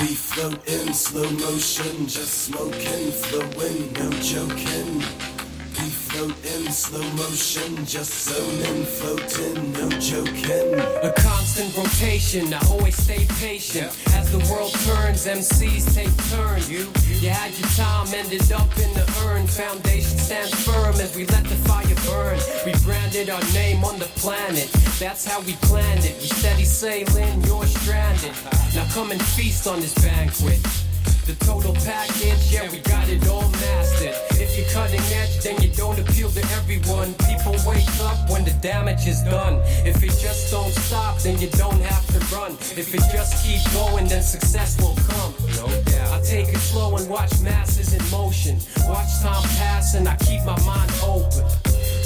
We float in slow motion, just smoking, flowing, no joking. Float in slow motion, just zoning, floating, no joking. A constant rotation, I always stay patient. As the world turns, MCs take turns. You, you had your time, ended up in the urn. Foundation stands firm as we let the fire burn. We branded our name on the planet. That's how we planned it. We steady sailing, you're stranded. Now come and feast on this banquet. The total package, yeah, we got it all mastered. If you're cutting edge, then you don't appeal to everyone. People wake up when the damage is done. If it just don't stop, then you don't have to run. If it just keep going, then success will come. No doubt. I take it slow and watch masses in motion. Watch time pass and I keep my mind open.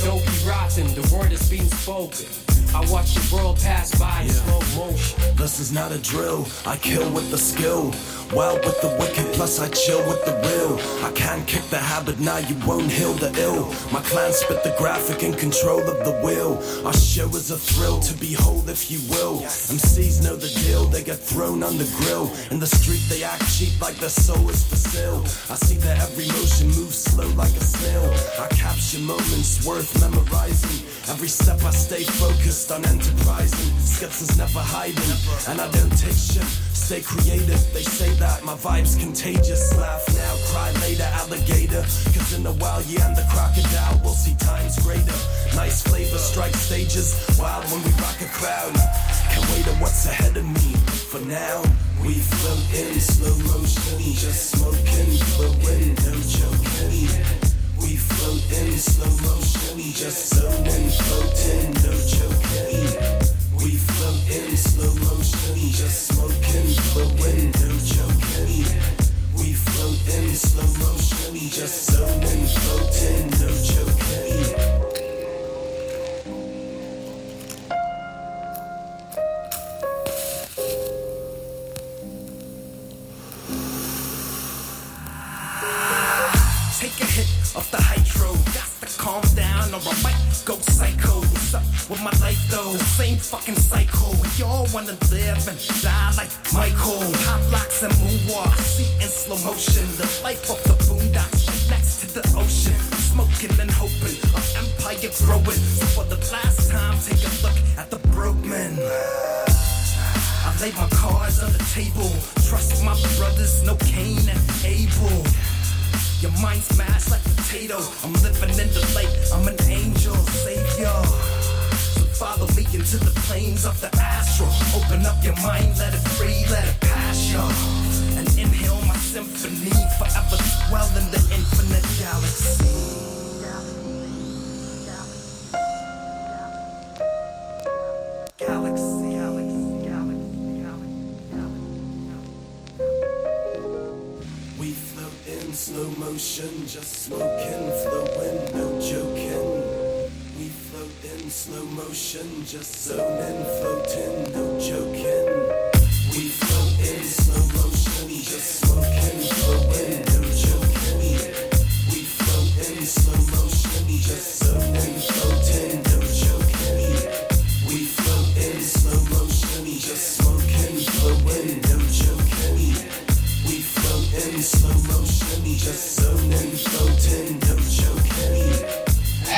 Don't be rotten, the word is being spoken. I watch the world pass by in slow motion. This is not a drill, I kill with the skill. Wild with the wicked, plus I chill with the real. I can't kick the habit, now you won't heal the ill. My clan spit the graphic in control of the wheel. Our show is a thrill to behold, if you will. MCs know the deal, they get thrown on the grill. In the street, they act cheap like the soul is for sale. I see that every motion moves slow like a snail. I capture moments worth memorizing. Every step I stay focused on enterprising. Skits is never hiding, and I don't take shit. Stay creative, they say that my vibe's contagious. Laugh now, cry later, alligator. Cause in a while, yeah, and the crocodile will see times greater. Nice flavor, strike stages. Wild when we rock a crowd. Can't wait to what's ahead of me. For now, we float in slow motion. Just smoking,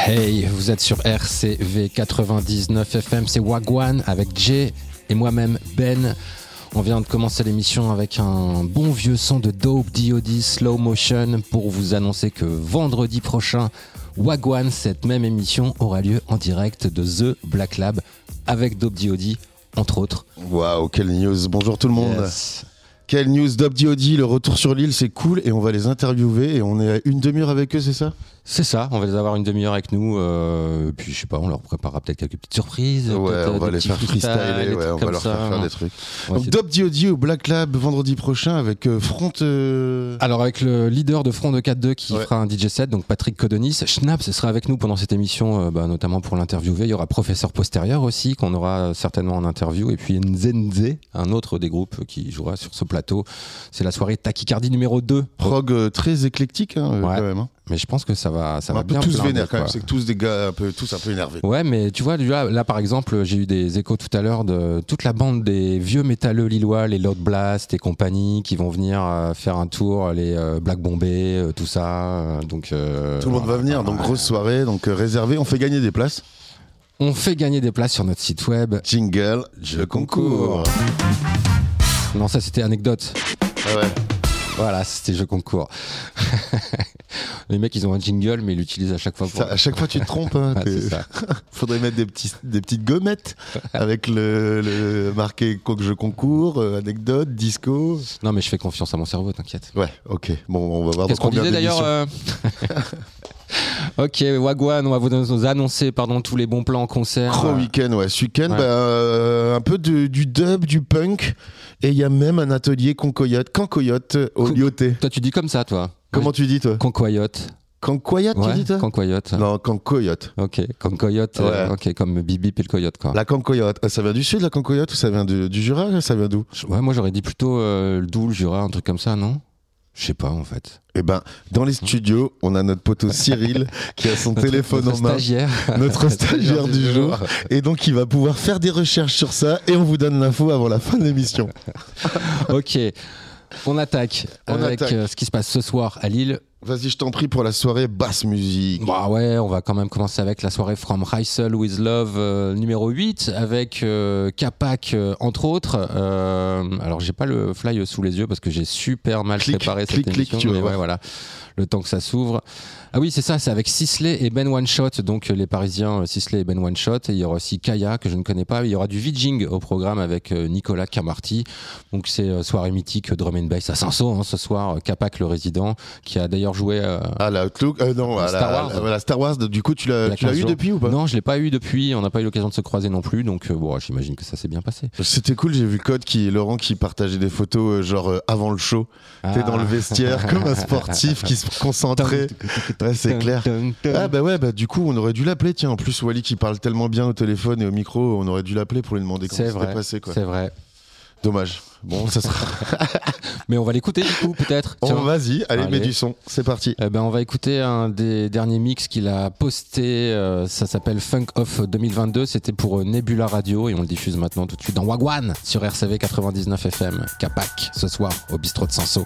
Hey, vous êtes sur RCV 99 FM, c'est Wagwan avec Jay et moi-même Ben. On vient de commencer l'émission avec un bon vieux son de Dope DOD Slow Motion pour vous annoncer que vendredi prochain, Wagwan, cette même émission, aura lieu en direct de The Black Lab avec Dope DOD, entre autres. Waouh, quelle news. Bonjour tout le monde. Yes. Quelle news d'Op DOD, le retour sur l'île, c'est cool et on va les interviewer et on est à une demi-heure avec eux, c'est ça? C'est ça, on va les avoir une demi-heure avec nous. euh, puis je sais pas, on leur préparera peut-être quelques petites surprises. Ouais, peut-être, on va les faire freestyler, des ouais, on va leur ça. faire faire des trucs. Donc Dope DOD au Black Lab vendredi prochain avec euh, Front. euh, Alors avec le leader de Front de 4-2 qui Ouais. fera un DJ set, donc Patrick Codonis, Schnaps sera avec nous pendant cette émission, euh, bah, notamment pour l'interviewer. Il y aura Professeur Postérieur aussi, qu'on aura certainement en interview, et puis Nzenze, un autre des groupes qui jouera sur ce plateau. C'est la soirée Tachycardie numéro 2. prog euh, très éclectique hein, euh, quand même. hein. Mais je pense que ça va, ça On va un peu bien tous blinder, vénères quand même. C'est que tous des gars un peu, tous un peu énervés. Ouais, mais tu vois, là, là, par exemple, j'ai eu des échos tout à l'heure de toute la bande des vieux métalleux lillois, les Loud Blast et compagnie, qui vont venir euh, faire un tour, les euh, Black Bombay, euh, tout ça. euh, donc, euh, Tout le monde va venir, donc grosse soirée, donc euh, réservé. On fait gagner des places. On fait gagner des places sur notre site web. Jingle, jeu concours. Non, ça c'était anecdote. Ah ouais. Voilà, c'était jeu concours. les mecs, ils ont un jingle, mais ils l'utilisent à chaque fois. Pour... Ça, à chaque fois, tu te trompes. Hein, Ah. Faudrait mettre des, petits, des petites gommettes avec le, le marqué co- jeu concours, euh, anecdote, disco. Non, mais je fais confiance à mon cerveau, t'inquiète. Ouais, ok. Bon, on va voir dans Qu'est-ce qu'on disait d'ailleurs euh Ok, Wagwan, on va vous annoncer pardon, tous les bons plans en concert. Gros week-end, ouais. Ce week-end, Ouais. bah, euh, un peu de- du dub, du punk. Et il y a même un atelier Concoyote, Cancoyote au Con- Lyoté. Toi, tu dis comme ça, toi Comment tu dis, toi Concoyote. Cancoyote, tu dis, toi Concoyote. Non, Cancoyote. Ok, Concoyote, euh, ok, comme Bibi et le coyote, quoi. La Cancoyote. Ah, Ça vient du sud, la Cancoyote, ou ça vient du Jura Ça vient d'où? Ouais, moi j'aurais dit plutôt euh, le Doubs, le Jura, un truc comme ça, non? Je sais pas, en fait. Eh ben, dans les studios, on a notre poteau Cyril qui a son Notre- téléphone notre en main. stagiaire. Notre stagiaire du jour. Et donc, il va pouvoir faire des recherches sur ça et on vous donne l'info avant la fin de l'émission. ok, on attaque On avec attaque. euh, ce qui se passe ce soir à Lille. Vas-y, je t'en prie pour la soirée basse musique. Bah ouais, on va quand même commencer avec la soirée From Reisel with Love euh, numéro 8 avec euh, Capac euh, entre autres. Euh, alors j'ai pas le fly sous les yeux parce que j'ai super mal préparé clique, cette clique, émission. mais ouais, voilà, le temps que ça s'ouvre. Ah oui, c'est ça, c'est avec Sisley et Ben One Shot, donc euh, les Parisiens euh, Sisley et Ben One Shot. Et il y aura aussi Kaya que je ne connais pas. Il y aura du Vijing au programme avec euh, Nicolas Camarty. Donc c'est euh, soirée mythique euh, drum and bass à Saint-Saul hein, ce soir. euh, Capac le résident qui a d'ailleurs joué. euh, Ah, la Outlook euh, Non, à la- Star Wars. à la- voilà, Star Wars, du coup, tu l'as a tu l'as 15 eu jours. depuis ou pas? Non, je l'ai pas eu depuis. On n'a pas eu l'occasion de se croiser non plus. Donc, euh, bon, j'imagine que ça s'est bien passé. C'était cool, j'ai vu Code qui, Laurent qui partageait des photos genre avant le show. T'es Ah. dans le vestiaire comme un sportif qui se concentrait. Ouais, c'est clair. Ah bah ouais, bah du coup on aurait dû l'appeler, tiens, en plus Wally qui parle tellement bien au téléphone et au micro, on aurait dû l'appeler pour lui demander comment c'était passé. C'est vrai. Dommage. Bon, ça sera... Mais on va l'écouter du coup, peut-être. Tiens. vas-y, allez, Allez. mets du son, c'est parti. Eh ben, on va écouter un des derniers mix qu'il a posté. euh, ça s'appelle Funk Off 2022. C'était pour euh, Nebula Radio et on le diffuse maintenant tout de suite dans Wagwan sur RCV 99 FM. Capac ce soir au bistrot de Sanso.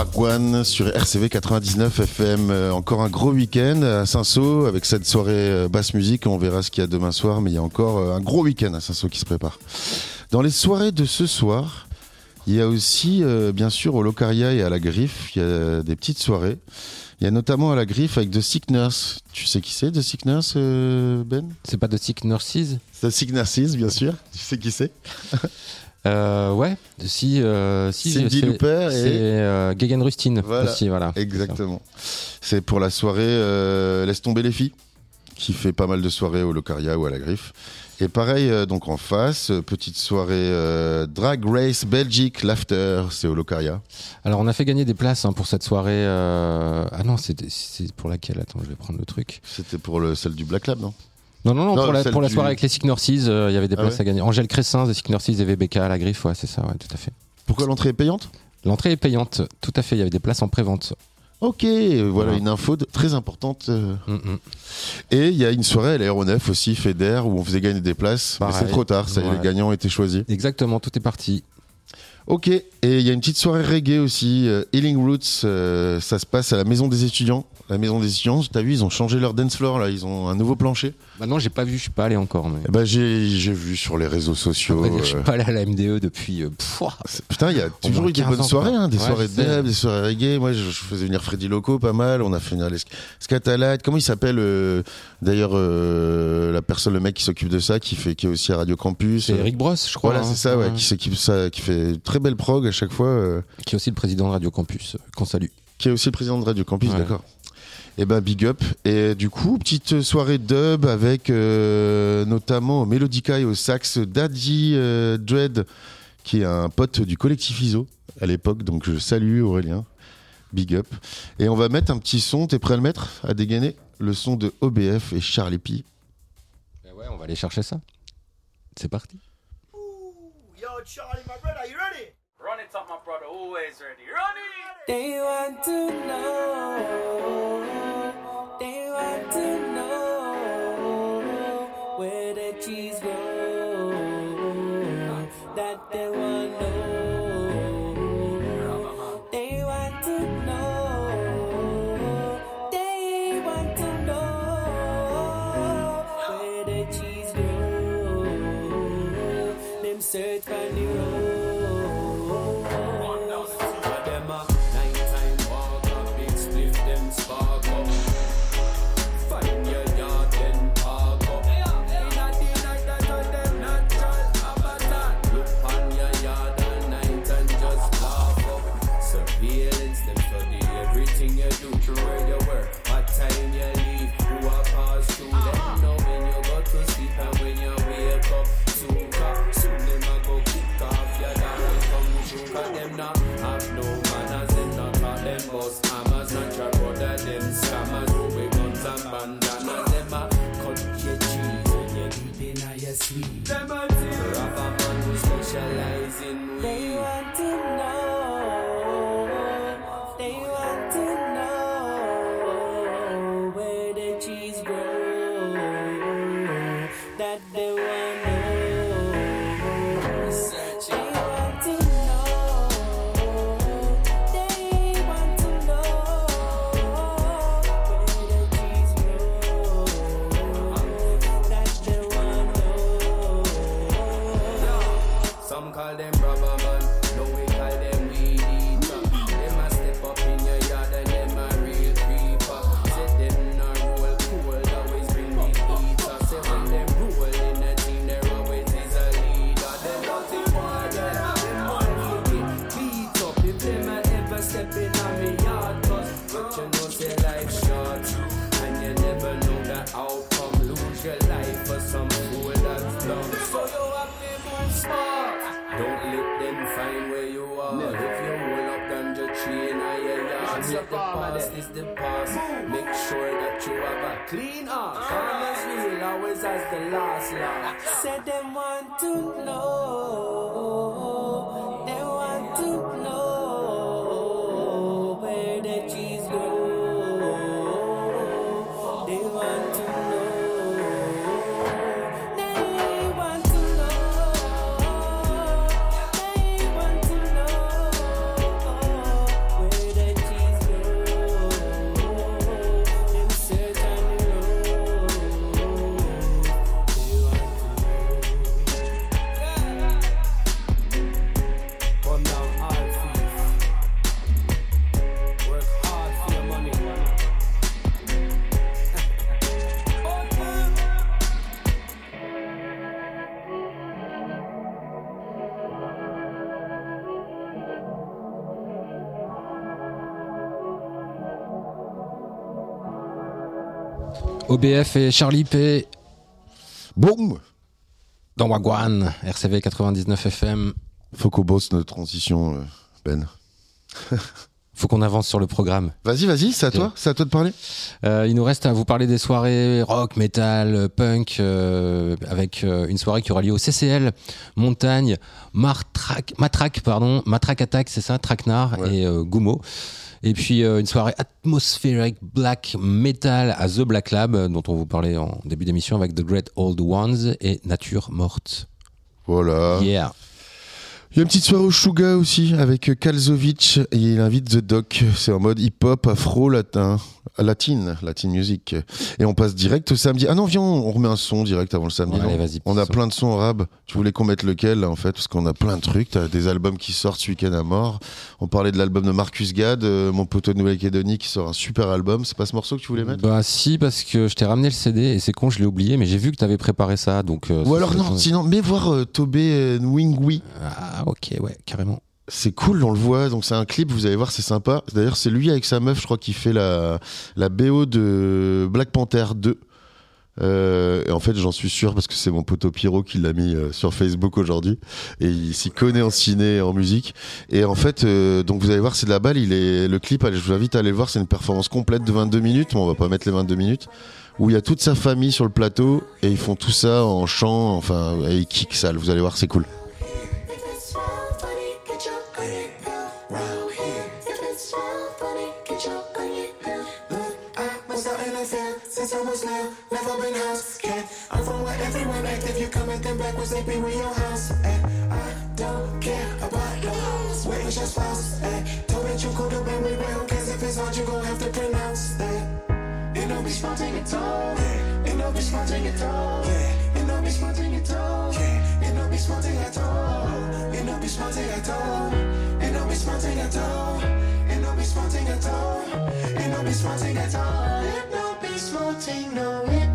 Wagwan sur RCV 99 FM. Euh, encore un gros week-end à Saint-Saul avec cette soirée euh, basse musique. On verra ce qu'il y a demain soir, mais il y a encore euh, un gros week-end à Saint-Saul qui se prépare. Dans les soirées de ce soir, il y a aussi, bien sûr, au Locaria et à la Griffe, il y a des petites soirées. Il y a notamment à la Griffe avec The Sick Nurse. Tu sais qui c'est, The Sick Nurse, Ben? C'est pas The Sick Nurses? The Sick Nurses, bien sûr. Tu sais qui c'est? Euh, ouais, si, euh, si Cindy Looper et euh, Gagan Rustin voilà, aussi, voilà. Exactement. C'est pour la soirée euh, Laisse tomber les filles, qui fait pas mal de soirées au Locaria ou à la Griffe. Et pareil, euh, donc en face, petite soirée Drag Race Belgique, l'after, c'est au Locaria. Alors on a fait gagner des places hein, pour cette soirée. Ah non, c'est pour laquelle Attends, je vais prendre le truc. C'était pour le, celle du Black Lab, non? Non, non, non, pour, la, pour la, soirée avec les Nurses, euh, il y avait des ah places à gagner. Angèle Cressin, les Sick Nurses et VBK à la griffe, ouais, c'est ça, ouais, tout à fait. Pourquoi l'entrée est payante? L'entrée est payante, tout à fait, il y avait des places en pré-vente. Ok, voilà, une info très importante. Euh. Mm, mm. Et il y a une soirée à l'aéronef aussi, FEDER, où on faisait gagner des places. Mais c'est trop tard, ça, les gagnants ont été choisis. Exactement, tout est parti. Ok, et il y a une petite soirée reggae aussi, euh, Healing Roots, ça se passe à la maison des étudiants la maison des sciences, t'as vu, ils ont changé leur dance floor, là, ils ont un nouveau plancher. Bah non, j'ai pas vu, je suis pas allé encore. Mais... bah j'ai, vu sur les réseaux sociaux. Je suis euh. pas allé à la MDE depuis. Euh, putain, il y a toujours eu des bonnes soirées, hein, des soirées de des soirées reggae. Moi, je, faisais venir Freddy Loco pas mal. On a fait venir les. Comment il s'appelle euh, D'ailleurs, la personne, le mec qui s'occupe de ça, qui fait, qui est aussi à Radio Campus. C'est Eric Bross, je crois. Voilà, c'est ça, ouais, qui s'occupe ça, qui fait très belle prog à chaque fois. Qui est aussi le président de Radio Campus, qu'on salue. Qui est aussi le président de Radio Campus, d'accord. Et eh ben big up. Et du coup, petite soirée dub avec euh, notamment Melodica et au sax Daddy euh, Dread, qui est un pote du collectif ISO à l'époque. Donc je salue Aurélien. Big up. Et on va mettre un petit son. T'es prêt à le mettre à dégainer? Le son de OBF et Charlie P. Ben ouais, on va aller chercher ça. C'est parti. yo, Charlie, my brother, you ready? Run it up, my brother, always ready. Run it! They want to know. They want to know OBF et Charlie P. Boum Dans Wagwan, RCV 99 FM. Faut qu'on bosse notre transition, euh, Ben. Faut qu'on avance sur le programme. Vas-y, vas-y, c'est à toi, c'est à toi de parler. Euh, il nous reste à vous parler des soirées rock, metal, punk, euh, avec euh, une soirée qui aura lieu au CCL, Montagne, Martrac, Matraque, pardon, Matraque Attack, c'est ça, Traquenard Ouais. et Goumo. Et puis euh, une soirée atmosphérique black metal à The Black Lab, euh, dont on vous parlait en début d'émission avec The Great Old Ones et Nature Morte. Voilà. Yeah. Il y a une petite soirée au Shuga aussi avec Kalzovic et il invite The Doc. C'est en mode hip-hop, afro, latin, latine, latin music. Et on passe direct au samedi. Ah non, viens, on remet un son direct avant le samedi. Ouais, allez, on a plein de sons rab. Tu voulais qu'on mette lequel là, en fait? Parce qu'on a plein de trucs. T'as des albums qui sortent ce week-end à mort. On parlait de l'album de Marcus Gad, euh, mon poteau de Nouvelle-Calédonie qui sort un super album. C'est pas ce morceau que tu voulais mettre? Bah si, parce que je t'ai ramené le CD et c'est con, je l'ai oublié, mais j'ai vu que t'avais préparé ça, donc... euh, Ou alors non, sinon, mais voir euh, Tobé euh, Nwingwi. Ah ok, ouais, carrément. C'est cool, on le voit. Donc c'est un clip, vous allez voir, c'est sympa. D'ailleurs, c'est lui avec sa meuf, je crois, qui fait la, la BO de Black Panther 2. Euh, et en fait, j'en suis sûr parce que c'est mon poteau Pierrot qui l'a mis euh, sur Facebook aujourd'hui et il s'y connaît en ciné et en musique. Et en fait, euh, donc vous allez voir, c'est de la balle. Il est le clip. Je vous invite à aller le voir. C'est une performance complète de 22 minutes, on va pas mettre les 22 minutes. Où il y a toute sa famille sur le plateau et ils font tout ça en chant. Enfin, et ils kick sale. Vous allez voir, c'est cool. everything black when sleep in your house. Ay, I don't care about your house. Where is your spouse? Ay, told me you could have been with me. Who cares if it's hard? You gon' have to pronounce that. Ain't no bitch mounting your toe. Ain't no bitch mounting your toe. Ain't no bitch mounting your toe. Ain't It don't be toe. at all. It don't be Ain't at all. It don't be no at all. It don't be bitch at all. It don't be mounting no.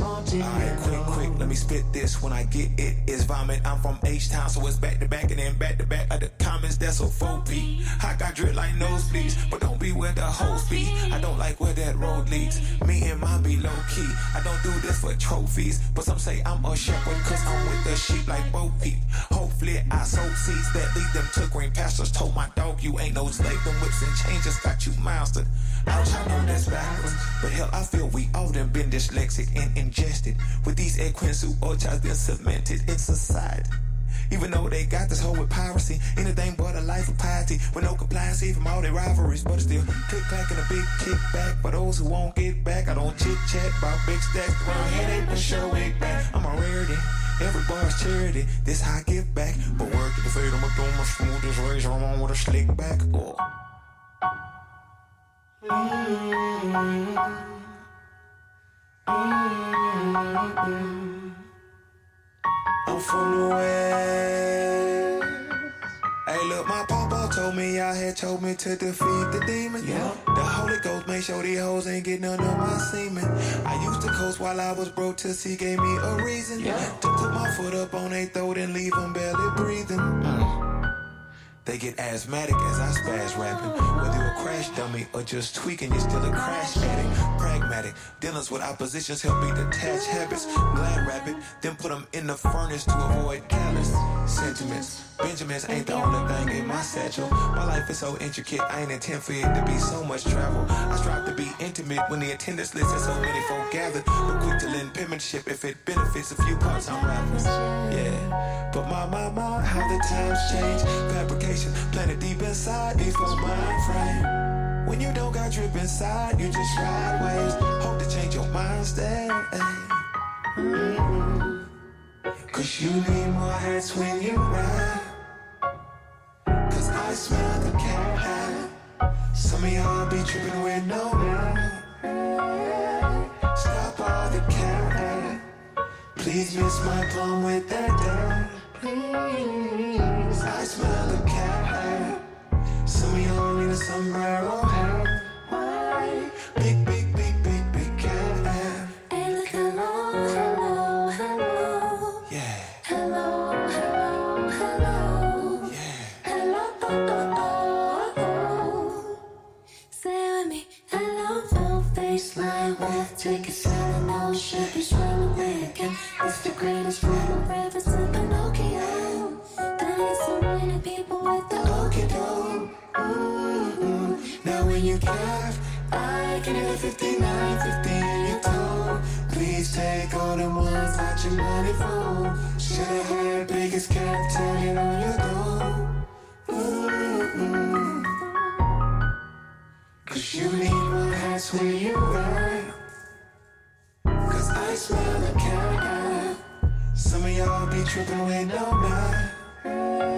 Alright, quick, quick, let me spit this when I get it. It's vomit. I'm from H Town, so it's back to back and then back to back of the comments. That's a 4P. I got drip like nosebleeds, but don't be where the hoes be. I don't like where that road leads. Me and mine be low key. I don't do this for trophies, but some say I'm a shepherd cause I'm with the sheep like Bo Peep. Hopefully I sow seeds that lead them to green pastures. Told my dog you ain't no slave. Them whips and changes got you mastered. Ouch, I know that's backwards, but hell, I feel we all done been dyslexic and ingested with these equins who all orchards been cemented in society. Even though they got this whole with piracy, anything but a life of piety with no compliance from all their rivalries, but it's still click clack and a big kickback. For those who won't get back, I don't chit chat about big stacks. Around here they push your wig back. I'm a rarity. Every bar's charity. This how I give back. But word to the fade, I'ma throw my smoothest razor. On with a slick back. Oh. I'm from the west. Hey, look, my papa told me I had told me to defeat the demon. Yeah. The Holy Ghost made sure these hoes ain't get none of my semen. I used to coast while I was broke till he gave me a reason. Yeah. To put my foot up on their throat and leave them barely breathing. Uh. They get asthmatic as I spaz rapping. Whether you're a crash dummy or just tweaking, you're still a crash addict. Pragmatic, dealings with oppositions help me detach habits. Glad rabbit, then put them in the furnace to avoid callous sentiments. Benjamins ain't the only thing in my satchel. My life is so intricate, I ain't intend for it to be so much travel. I strive to be intimate when the attendance list has so many folk gathered. But quick to lend penmanship if it benefits a few parts I'm rappers. Yeah, but my, my, my, how the times change. Fabrication planted deep inside before mind frame. When you don't got drip inside, you just ride waves. Hope to change your mind state. Cause you need more hats when you ride. Cause I smell the cat. Some of y'all be tripping with no lie. Stop all the cat. Please miss my palm with that dad. I smell the cat. Some of y'all need a sombrero hat. You I can hit a 59, 50 in your toe. Please take all the ones that your money for. Should've had biggest cat tagging on your door. Mm-mm. Cause you need more hats when you ride. Cause I smell the cat. Some of y'all be tripping with no mind.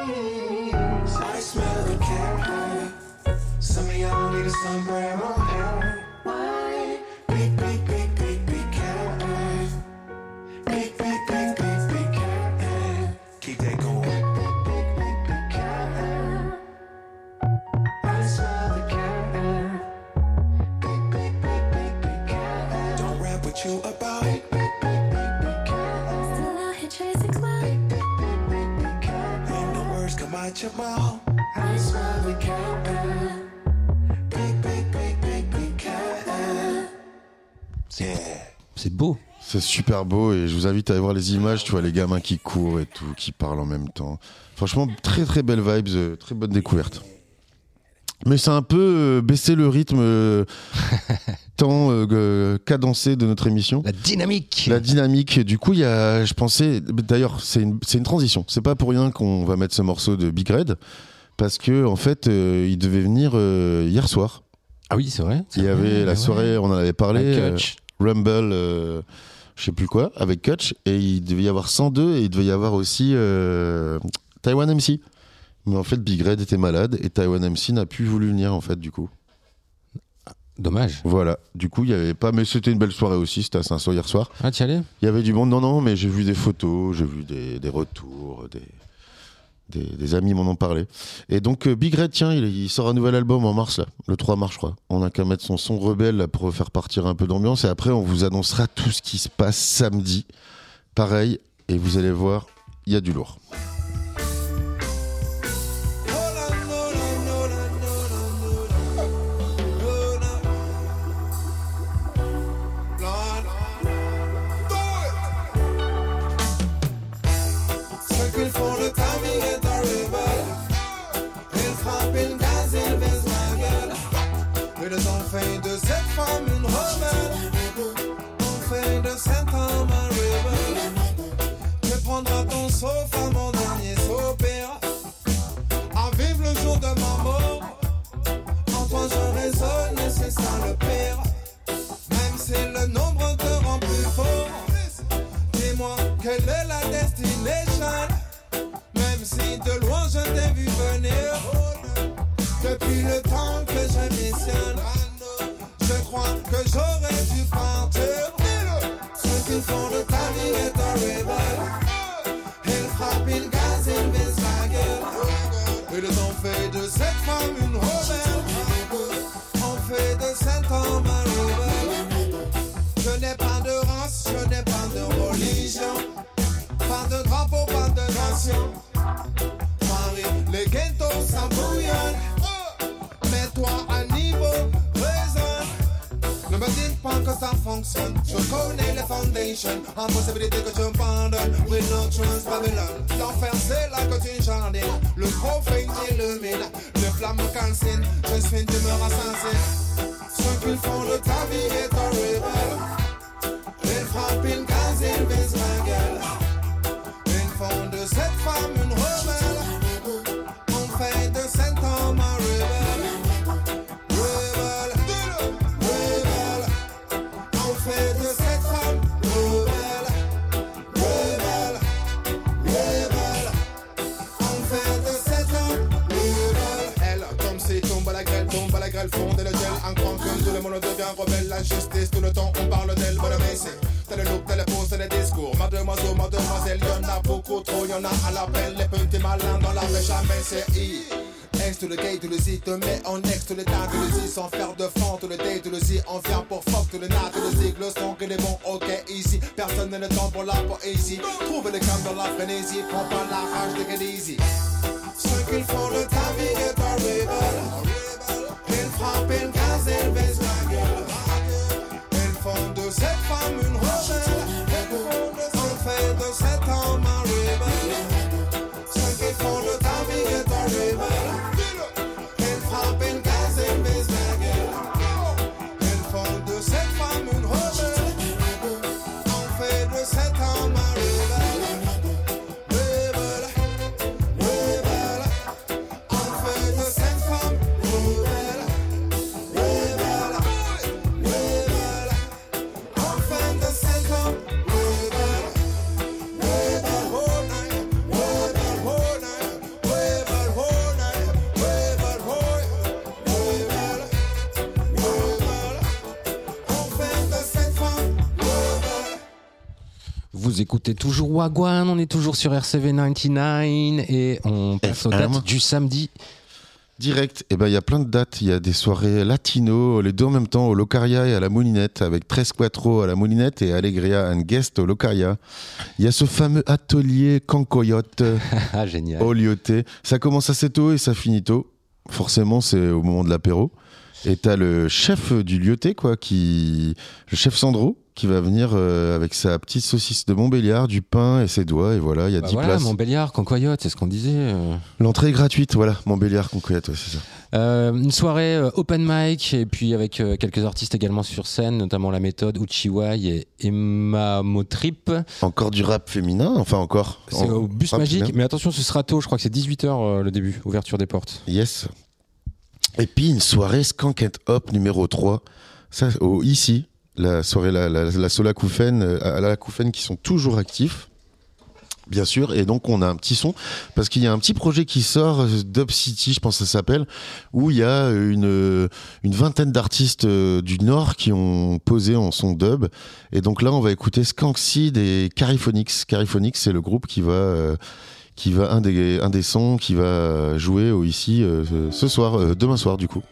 I smell the cat. Some of y'all need a sombrero hat. C'est super beau et je vous invite à aller voir les images, tu vois les gamins qui courent et tout, qui parlent en même temps. Franchement, très très belle vibes, euh, très bonne découverte. Mais c'est un peu euh, baisser le rythme euh, tant euh, cadencé de notre émission. La dynamique. La dynamique, du coup, il y a, je pensais, d'ailleurs, c'est une, une transition. C'est pas pour rien qu'on va mettre ce morceau de Big Red, parce que en fait, euh, il devait venir euh, hier soir. Ah oui, c'est vrai. Il y avait la soirée, on en avait parlé. Rumble, je sais plus quoi, avec Kutch, et il devait y avoir 102 et il devait y avoir aussi euh, Taiwan MC. Mais en fait, Big Red était malade et Taiwan MC n'a plus voulu venir en fait, du coup. Dommage. Voilà. Du coup, il y avait pas, mais c'était une belle soirée aussi. C'était à Saint-Saul hier soir. Ah, tu y allais? Il y avait du monde, non, non, mais j'ai vu des photos, j'ai vu des, des retours, des, des, amis m'en ont parlé. Et donc, euh, Big Red, tiens, il, sort un nouvel album en mars, là, le 3 mars, je crois. On a qu'à mettre son son rebelle pour faire partir un peu d'ambiance. Et après, on vous annoncera tout ce qui se passe samedi. Pareil, et vous allez voir, il y a du lourd. Y'en a à l'appel. Les petits malins dans la jamais c'est I. Ex le gay, to le Z, te mets en ex, to le tas, to le Z, sans faire de fond, to le day, to le on vient pour fuck, to le nat, to le zig, le son qu'il est bon, ok, easy. Personne n'a le temps pour la poésie. Trouve le calme dans la frénésie, prends pas la rage de get easy. Ce qu'ils font de ta vie est ils baissent la gueule. Vous écoutez toujours Wagwan, on est toujours sur RCV 99 et on passe aux dates du samedi. Direct, eh ben il y a plein de dates. Il y a des soirées latino, les deux en même temps, au Locaria et à la Moulinette, avec 13 Quattro à la Moulinette et Allegria and Guest au Locaria. Il y a ce fameux atelier Cancoyote Ah, au Lyoté. Ça commence assez tôt et ça finit tôt. Forcément, c'est au moment de l'apéro. Et t'as le chef du Lyoté, quoi, qui. Le chef Sandro, qui va venir euh, avec sa petite saucisse de Montbéliard, du pain et ses doigts. Et voilà, il y a Bah 10 voilà, places. Montbéliard, Concoyote, c'est ce qu'on disait. euh. L'entrée est gratuite, voilà. Montbéliard, Cancoyote, ouais, c'est ça. Euh, une soirée open mic et puis avec quelques artistes également sur scène, notamment La Méthode, Uchiwai et Emma Motrip. Encore du rap féminin, enfin encore. C'est En- au bus rap magique, féminin. mais attention, ce sera tôt, je crois que c'est 18h le début, ouverture des portes. Yes. Et puis une soirée Skank and Hop numéro 3. Ça, ici, la soirée, la, la, la euh, à la Koufen qui sont toujours actifs. Bien sûr, et donc on a un petit son parce qu'il y a un petit projet qui sort, euh, Dub City, je pense que ça s'appelle, où il y a une, euh, une vingtaine d'artistes du Nord qui ont posé en son dub. Et donc là, on va écouter Skankseed et Cariphonix. Cariphonix, c'est le groupe qui va, qui va un des, un des sons qui va jouer ici ce soir, demain soir du coup.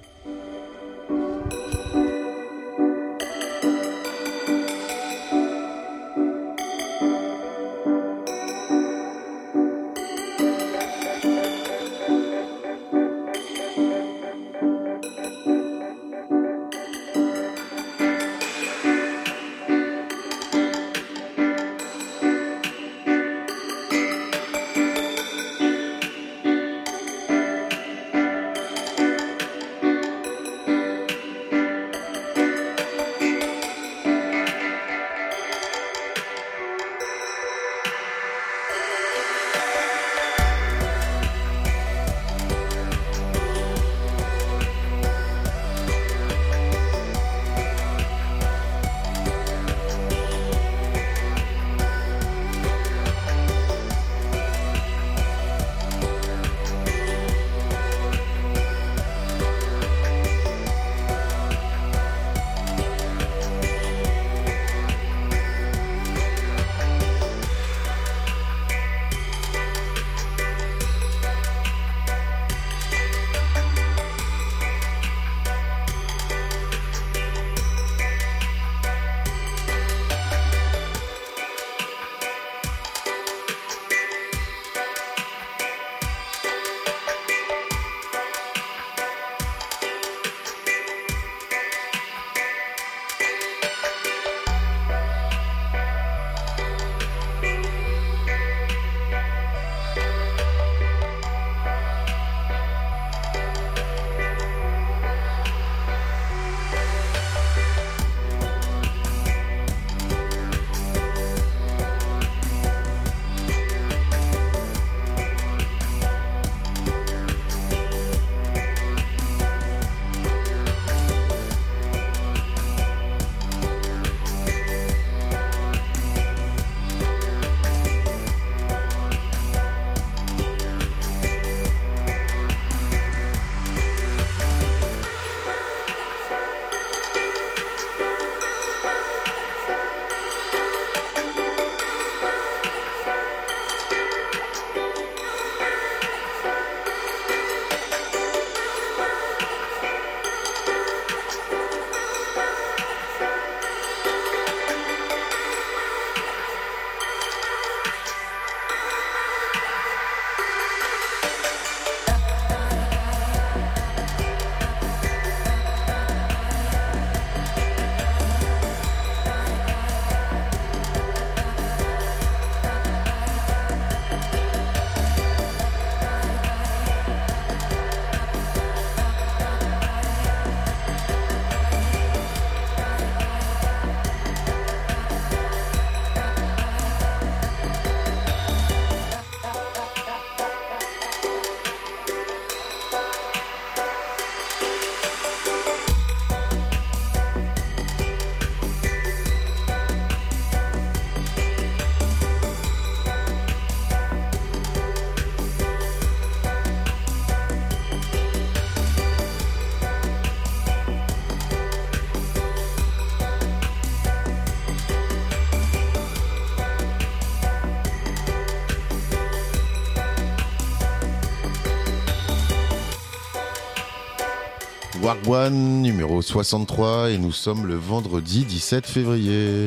Wagwan numéro 63 et nous sommes le vendredi 17 février.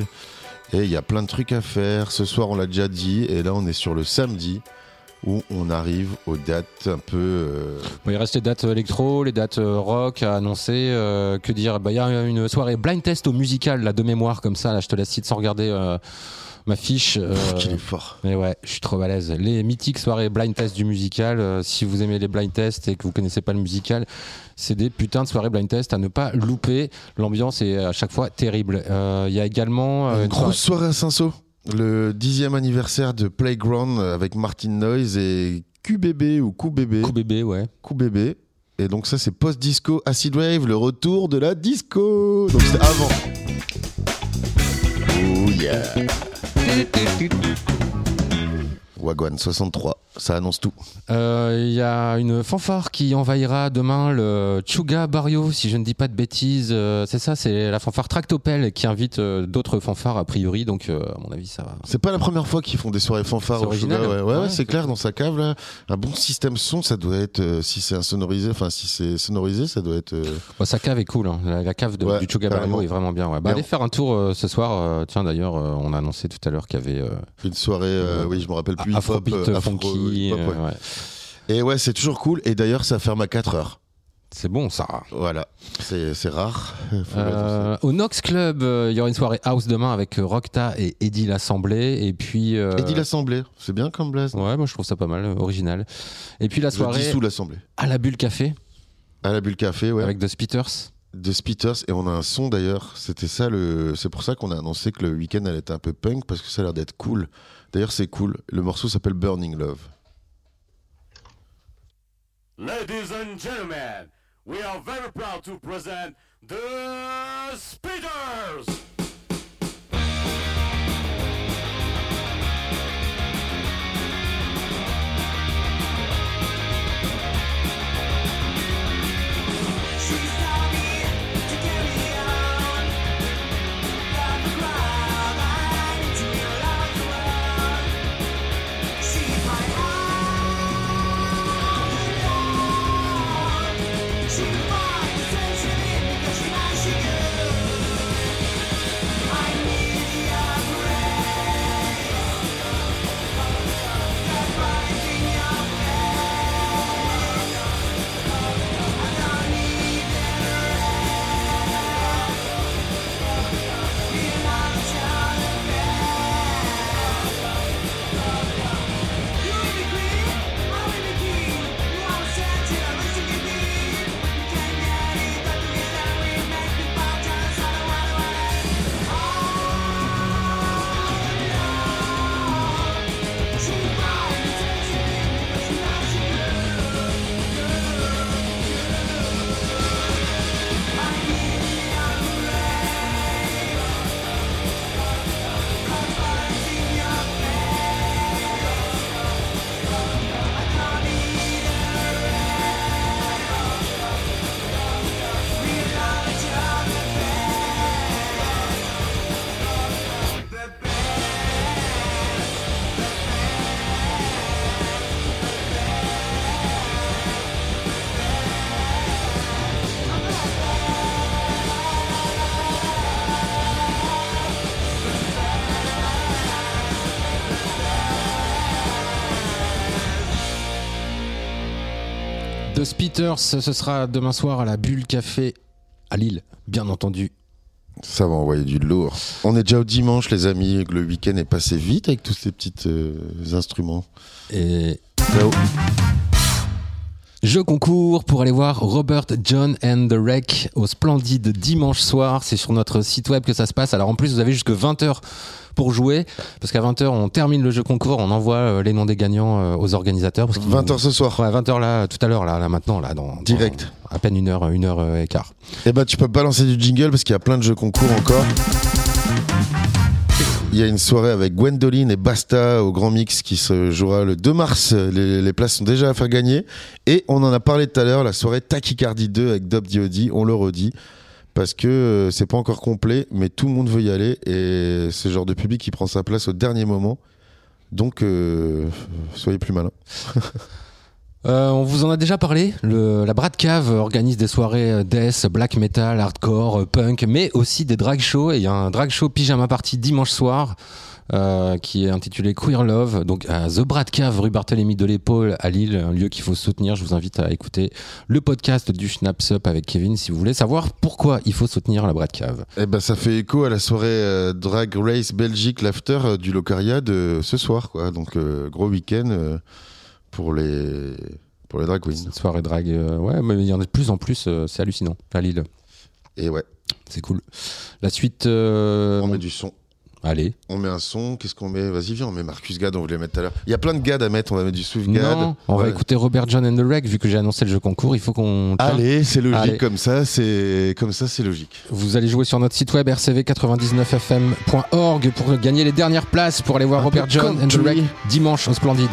Et il y a plein de trucs à faire. Ce soir, on l'a déjà dit, et là, on est sur le samedi où on arrive aux dates un peu. euh, il reste les dates électro, les dates euh, rock à annoncer. euh, que dire? Bah, Il y a une soirée blind test au musical, de mémoire, comme ça. Je te laisse cite sans regarder euh, ma fiche. euh, pff, est fort. mais ouais, je suis trop balèze. Les mythiques soirées blind test du musical. euh, si vous aimez les blind tests et que vous connaissez pas le musical, c'est des putains de soirées blind test à ne pas louper. L'ambiance est à chaque fois terrible. Euh, Il y a également euh, Une grosse soirée à Saint-Saul. Le dixième anniversaire de Playground avec Martin Noise et QBB ou QBB. coup bébé, ouais. QBB. Et donc ça c'est post-disco Acid Wave, le retour de la disco. Donc c'est avant. Oh yeah. ¡Gracias! Wagwan 63, ça annonce tout. Euh, Il y a une fanfare qui envahira demain le Chuga Barrio, si je ne dis pas de bêtises. Euh, c'est ça, c'est la fanfare Tractopelle qui invite euh, d'autres fanfares a priori. Donc, euh, à mon avis, ça va. C'est pas la première fois qu'ils font des soirées fanfares au Sugar, original. ouais, ouais, ouais, Ouais, c'est clair dans sa cave là. Un bon système son, ça doit être euh, si c'est insonorisé, enfin si c'est sonorisé, ça doit être. euh, sa cave est cool. hein. La, la cave de- du Chuga. Barrio est vraiment bien. Bah, allez faire un tour euh, ce soir. euh, tiens, d'ailleurs, euh, on a annoncé tout à l'heure qu'il y avait euh, une soirée, euh, oui, je me rappelle plus. Hip-hop, Afrobeat euh, afro- funky. hip-hop, ouais. euh, ouais. Et ouais, c'est toujours cool. Et d'ailleurs, ça ferme à 4 heures. C'est bon, ça. Voilà, c'est rare. Euh, au Nox Club, euh, il y aura une soirée house demain avec euh, Rockta et Eddie l'Assemblée. Et puis. Eddie l'Assemblée, c'est bien comme blaze. Ouais, moi je trouve ça pas mal, original. Et puis la Je soirée dissous l'Assemblée. à la Bulle Café À la Bulle Café, ouais. avec The Spitters. De Spitters. Et on a un son d'ailleurs. C'était ça le. C'est pour ça qu'on a annoncé que le week-end allait être un peu punk parce que ça a l'air d'être cool. D'ailleurs, c'est cool. Le morceau s'appelle Burning Love. Ladies and gentlemen, we are very proud to present the Speeders! The Spitters, ce sera demain soir à la Bulle Café à Lille, bien entendu. Ça va envoyer du lourd. On est déjà au dimanche, les amis. Le week-end est passé vite avec tous ces petits euh, instruments. Et Ciao. Jeu concours pour aller voir Robert John and the Wreck au Splendide dimanche soir. C'est sur notre site web que ça se passe. Alors en plus, vous avez jusque 20h pour jouer. Parce qu'à 20h, on termine le jeu concours. On envoie euh, les noms des gagnants euh, aux organisateurs. parce qu'ils- 20h ce soir. Ouais, 20h là, tout à l'heure, là, là, maintenant, là, dans. dans Direct. à peine une heure, une heure euh, et quart. Eh ben, tu peux balancer du jingle parce qu'il y a plein de jeux concours encore. Il y a une soirée avec Gwendoline et Basta au Grand Mix qui se jouera le 2 mars. Les, les places sont déjà à faire gagner. Et on en a parlé tout à l'heure, la soirée Tachycardie 2 avec Dob Diodi. On le redit. Parce que euh, c'est pas encore complet, mais tout le monde veut y aller. Et c'est le genre de public qui prend sa place au dernier moment. Donc, euh, soyez plus malins. Euh, on vous en a déjà parlé. La Brad Cave organise des soirées death, black metal, hardcore, punk, mais aussi des drag shows. Et il y a un drag show pyjama party dimanche soir. Euh, qui est intitulé Queer Love, donc à The Brad Cave, rue Barthélemy de l'Épaule à Lille, un lieu qu'il faut soutenir. Je vous invite à écouter le podcast du Schnaps Up avec Kevin si vous voulez savoir pourquoi il faut soutenir la Brad Cave. Eh ben, ça fait écho à la soirée euh, Drag Race Belgique l'after euh, du Locaria de ce soir, quoi. Donc gros week-end pour les pour les drag queens. Soirée drag, ouais, mais il y en a de plus en plus, c'est hallucinant à Lille. Et ouais, C'est cool. La suite, on met du son. Allez. On met un son. Qu'est-ce qu'on met Vas-y, viens, on met Marcus Gad. On voulait mettre tout à l'heure. Il y a plein de Gad à mettre. On va mettre du Swift Gad. Non, on va écouter Robert John and the Reg vu que j'ai annoncé le jeu concours. Il faut qu'on. Allez, c'est logique Allez. comme ça. C'est comme ça, c'est logique. Vous allez jouer sur notre site web rcv99fm.org pour gagner les dernières places pour aller voir Un Robert John and the. Reg dimanche au Splendide.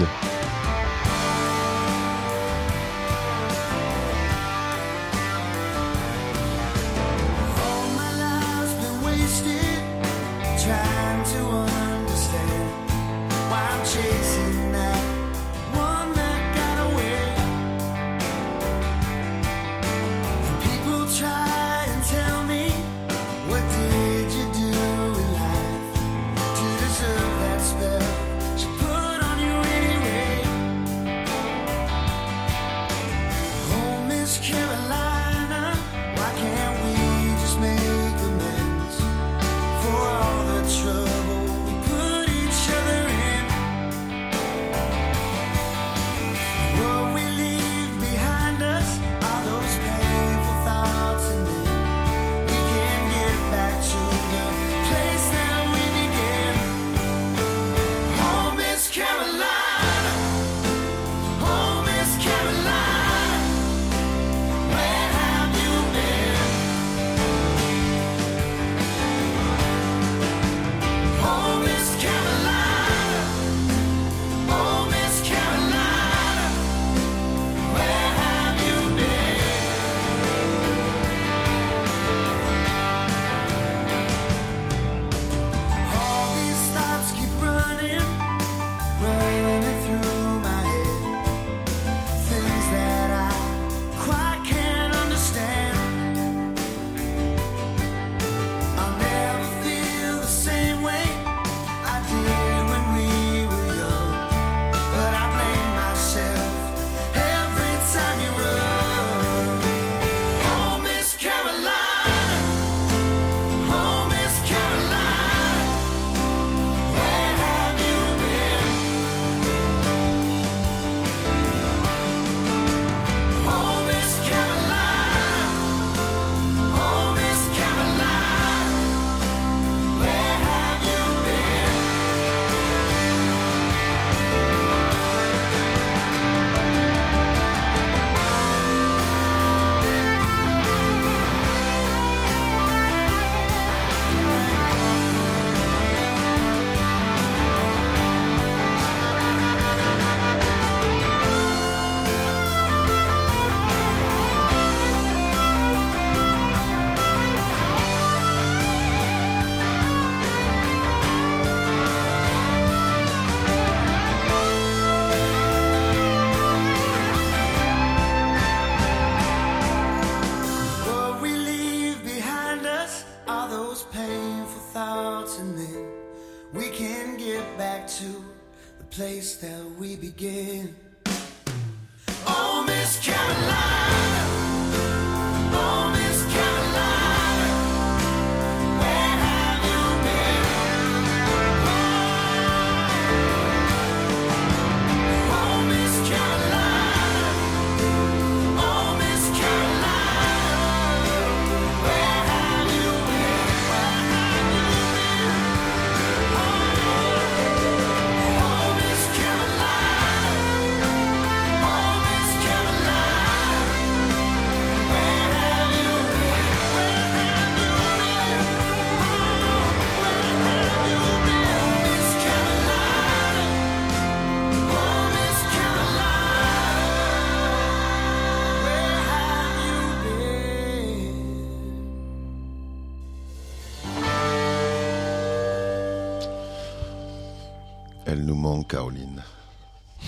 Caroline.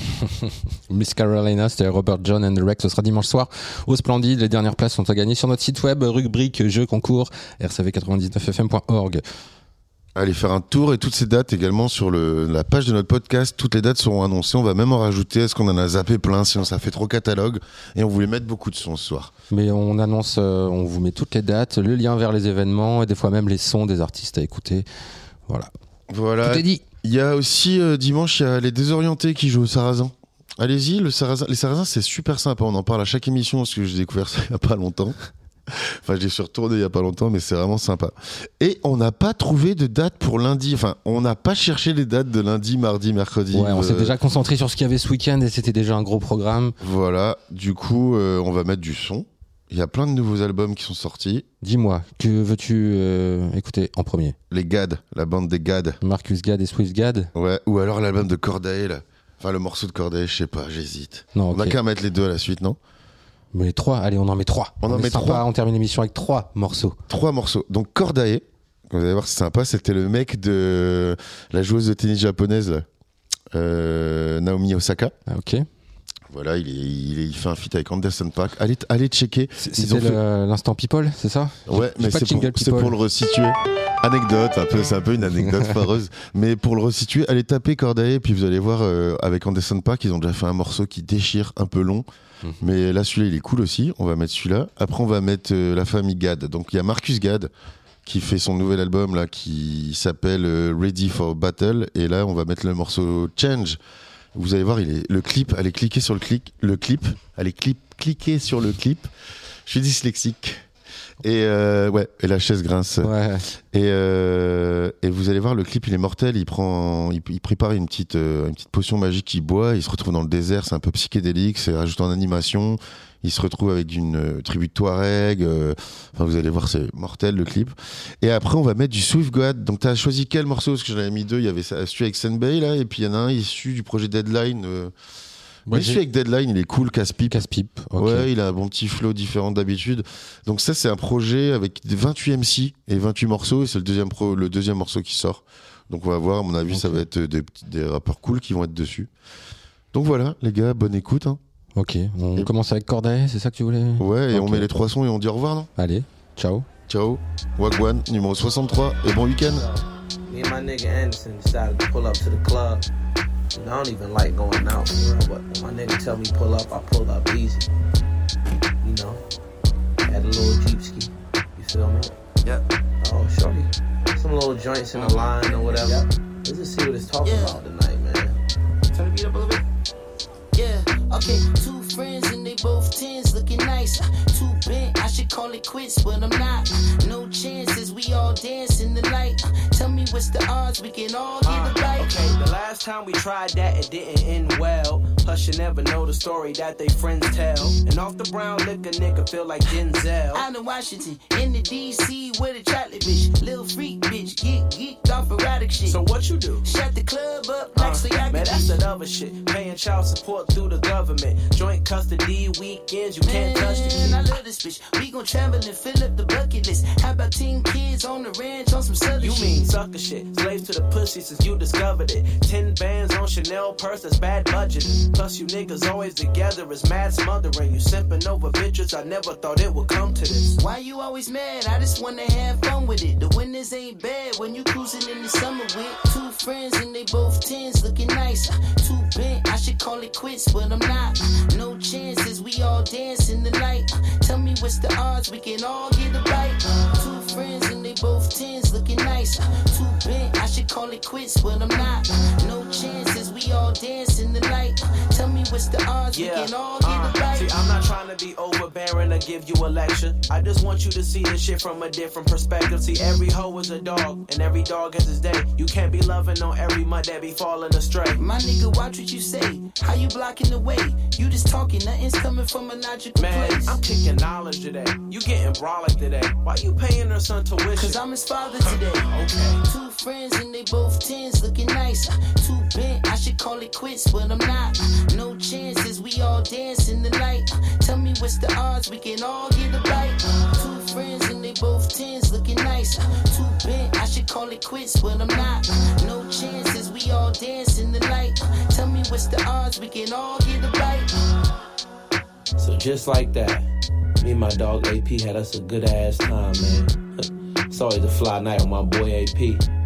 Miss Carolina, c'était Robert John and the Rex. Ce sera dimanche soir au Splendide. Les dernières places sont à gagner sur notre site web, rubrique jeux concours, rcv99fm.org. Allez faire un tour et toutes ces dates également sur le, la page de notre podcast. Toutes les dates seront annoncées. On va même en rajouter. Est-ce qu'on en a zappé plein? Sinon, ça fait trop catalogue. Et on voulait mettre beaucoup de sons ce soir. Mais on annonce, euh, on vous met toutes les dates, le lien vers les événements et des fois même les sons des artistes à écouter. Voilà. Voilà. Tout est dit. Il y a aussi euh, dimanche, il y a les désorientés qui jouent au Sarrasin. Allez-y, le Sarrasin, les Sarrasins, c'est super sympa. On en parle à chaque émission parce que j'ai découvert ça il y a pas longtemps. Enfin, je l'ai suis retourné il y a pas longtemps, mais c'est vraiment sympa. Et on n'a pas trouvé de date pour lundi. Enfin, on n'a pas cherché les dates de lundi, mardi, mercredi. Ouais, on s'est Euh, déjà concentré sur ce qu'il y avait ce week-end et c'était déjà un gros programme. Voilà. Du coup, euh, on va mettre du son. Il y a plein de nouveaux albums qui sont sortis. Dis-moi, que veux-tu euh, écouter en premier? Les GAD, la bande des GAD. Marcus Gad et Swiss Gad? Ouais. Ou alors l'album de Cordae, là. Enfin, le morceau de Cordae, je sais pas, j'hésite. Non, On ok. qu'à mettre les deux à la suite, non? Mais les trois, allez, on en met trois. On en met trois. On termine l'émission avec trois morceaux. Trois morceaux. Donc Cordae, vous allez voir, c'est sympa. C'était le mec de la joueuse de tennis japonaise, là. Euh, Naomi Osaka. Ah, ok. Voilà, il, est- il, est- il fait un feat avec Anderson Paak. Allez, allez checker. C'était fait- l'instant people, c'est ça? Ouais, mais c'est pour, le resituer. Anecdote, un peu, c'est un peu une anecdote foireuse. Mais pour le resituer, allez taper Cordae, et puis vous allez voir euh, avec Anderson Paak, ils ont déjà fait un morceau qui déchire, un peu long. Mhm. Mais là, celui-là, il est cool aussi. On va mettre celui-là. Après, on va mettre euh, la famille Gad. Donc, il y a Marcus Gad qui fait son nouvel album là, qui s'appelle euh, Ready for Battle. Et là, on va mettre le morceau Change. Vous allez voir, il est, le clip, allez cliquer sur le clip, le clip, allez clip, cliquer sur le clip. Je suis dyslexique. Et euh, ouais, et la chaise grince. Ouais. Et, euh, et vous allez voir, le clip, il est mortel. Il prend, il, il prépare une petite, euh, une petite potion magique qu'il boit. Il se retrouve dans le désert. C'est un peu psychédélique. C'est rajouté en animation. Il se retrouve avec une euh, tribu de Touareg. euh, enfin, vous allez voir, c'est mortel le clip. Et après, on va mettre du Swift God. Donc, t'as choisi quel morceau? Parce que j'en avais mis deux. Il y avait celui avec Senbei là, et puis il y en a un issu du projet Deadline. euh. Moi, Mais celui avec Deadline, il est cool, casse-pipe. Ouais, il a un bon petit flow différent d'habitude. Donc ça, c'est un projet avec 28 MC et 28 morceaux. Et c'est le deuxième, pro, le deuxième morceau qui sort. Donc on va voir, à mon avis, ça va être des, des rappeurs cool qui vont être dessus. Donc voilà, les gars, bonne écoute. hein. Ok, on Et- commence avec Corday, c'est ça que tu voulais Ouais, et on Ok. met les trois sons et on dit au revoir, non Allez, ciao. Ciao. Wagwan, numéro 63, et bon week-end. Me and my nigga Anderson decided to pull up to the club. And I don't even like going out but my nigga tell me pull up, I pull up easy. You know, had a little Jeep ski. You feel me? Yep. Oh, shorty. Some little joints in the line or whatever. Let's just see what it's talking Yeah. about tonight, man. Turn the beat up a little bit. Okay, two friends and they both tens looking nice. Too bent, I should call it quits, but I'm not. No chances, we all dance what's the odds we can all get a bite. Okay, the last time we tried that, it didn't end well. Plus, you never know the story that they friends tell. And off the brown liquor, nigga feel like Denzel. Out in Washington, in the DC with a chocolate bitch. Little freak bitch, get geeked off erotic shit. So what you do? Shut the club up like so y'all Man, that's that other shit. Paying child support through the government. Joint custody weekends, you can't touch the Man, I love this bitch. We gon' travel and fill up the bucket list. How about 10 kids on the ranch on some southern You mean sucker shit. Slaves to the pussy since you discovered it. Ten bands on Chanel purse, that's bad budget. Plus, you niggas always together is mad smothering. You simping over bitches, I never thought it would come to this. Why you always mad? I just wanna have fun with it. The winters ain't bad when you cruising in the summer with two friends and they both tens looking nice. Uh, too bent, I should call it quits, but I'm not. Uh, no chances, we all dance in the night. Uh, tell me what's the odds we can all get a bite. Two friends both tens looking nice. Too bent, call it quits, but I'm not. No chances, we all dance in the light. Tell me what's the odds we Yeah, can all get uh, a bite. see, I'm not trying to be overbearing or give you a lecture. I just want you to see this shit from a different perspective. See, every hoe is a dog, and every dog has his day. You can't be loving on every mud that be falling astray. My nigga, watch what you say. How you blocking the way? You just talking, nothing's coming from a logical Man, place. I'm kicking knowledge today. You getting brolic today. Why you paying her son tuition? Cause I'm his father today. Okay. Two friends and they both tens looking nice. Uh, too bent, I should call it quits, but I'm not. Uh, no chances, we all dance in the light. Uh, tell me what's the odds we can all get a bite. Two friends and they both tens looking nice. Too bent, I should call it quits, but I'm not. No chances, we all dance in the light. Tell me what's the odds we can all get a bite. So just like that, me and my dog AP had us a good ass time, man. It's always a fly night with my boy AP,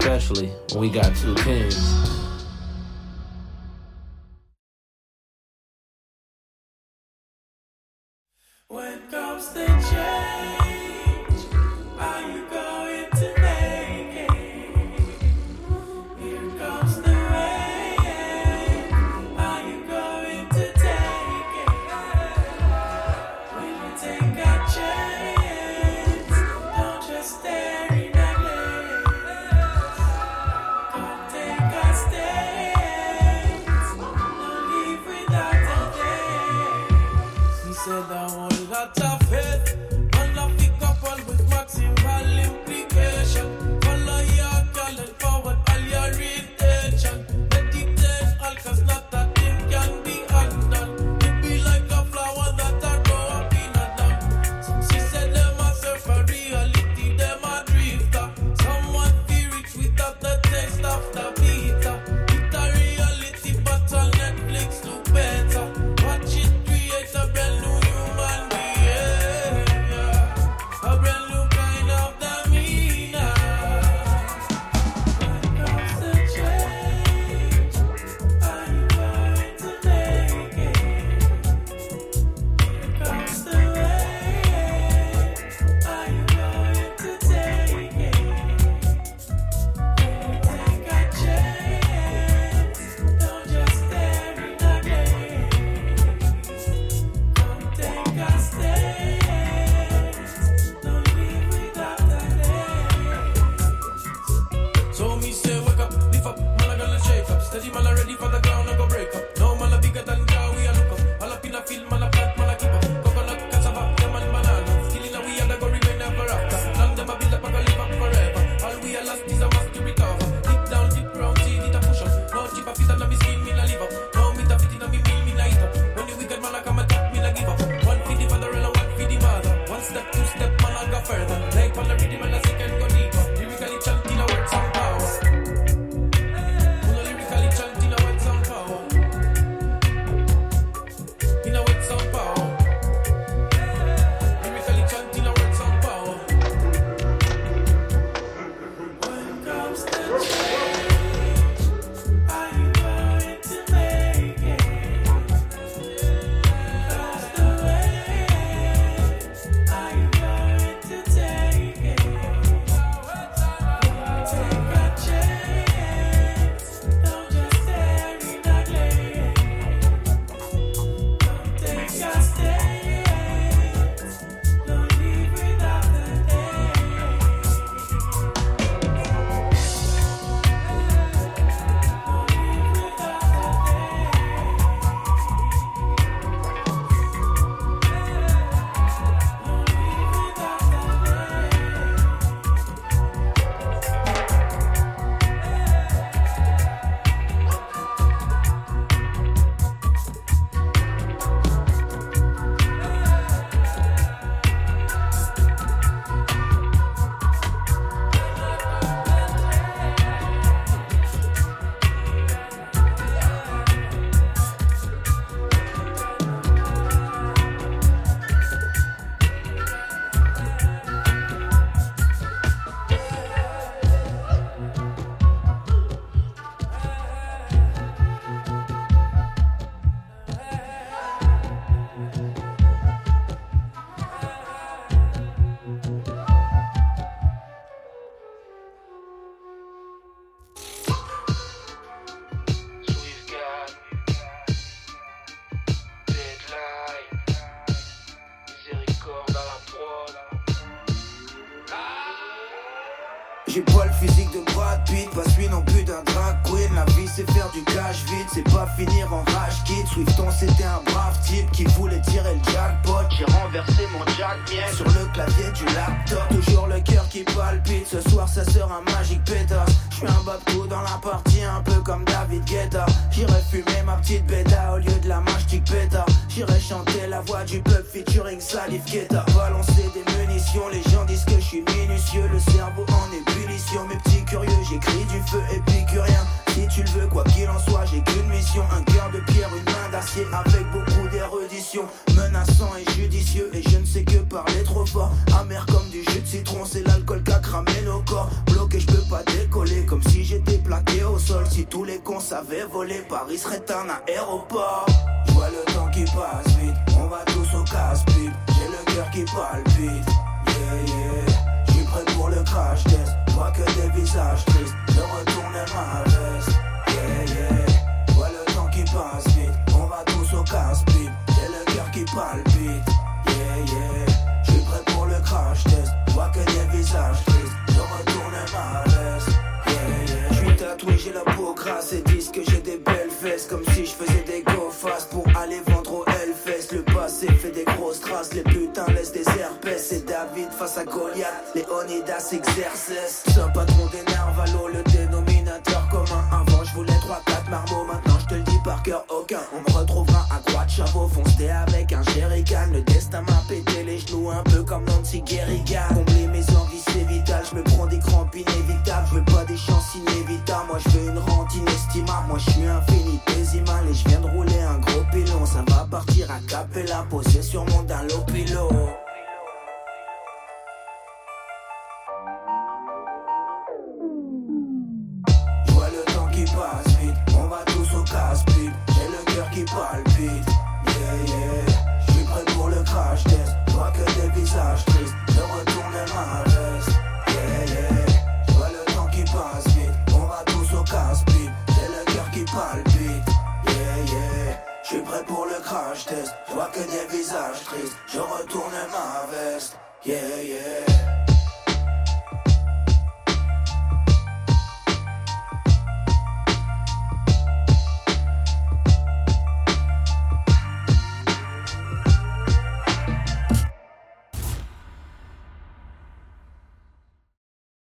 especially when we got two kings. assez disent que j'ai des belles fesses Comme si je faisais des go fast pour aller vendre au Hellfest. Le passé fait des grosses traces, les putains laissent des herpès. C'est David face à Goliath, Léonidas exercesse J'ai pas trop d'énerve à le dénominateur commun. Avant je voulais 3-4 marmots, maintenant je te le dis par cœur aucun. que des visages tristes. Je retourne ma veste, yeah, yeah.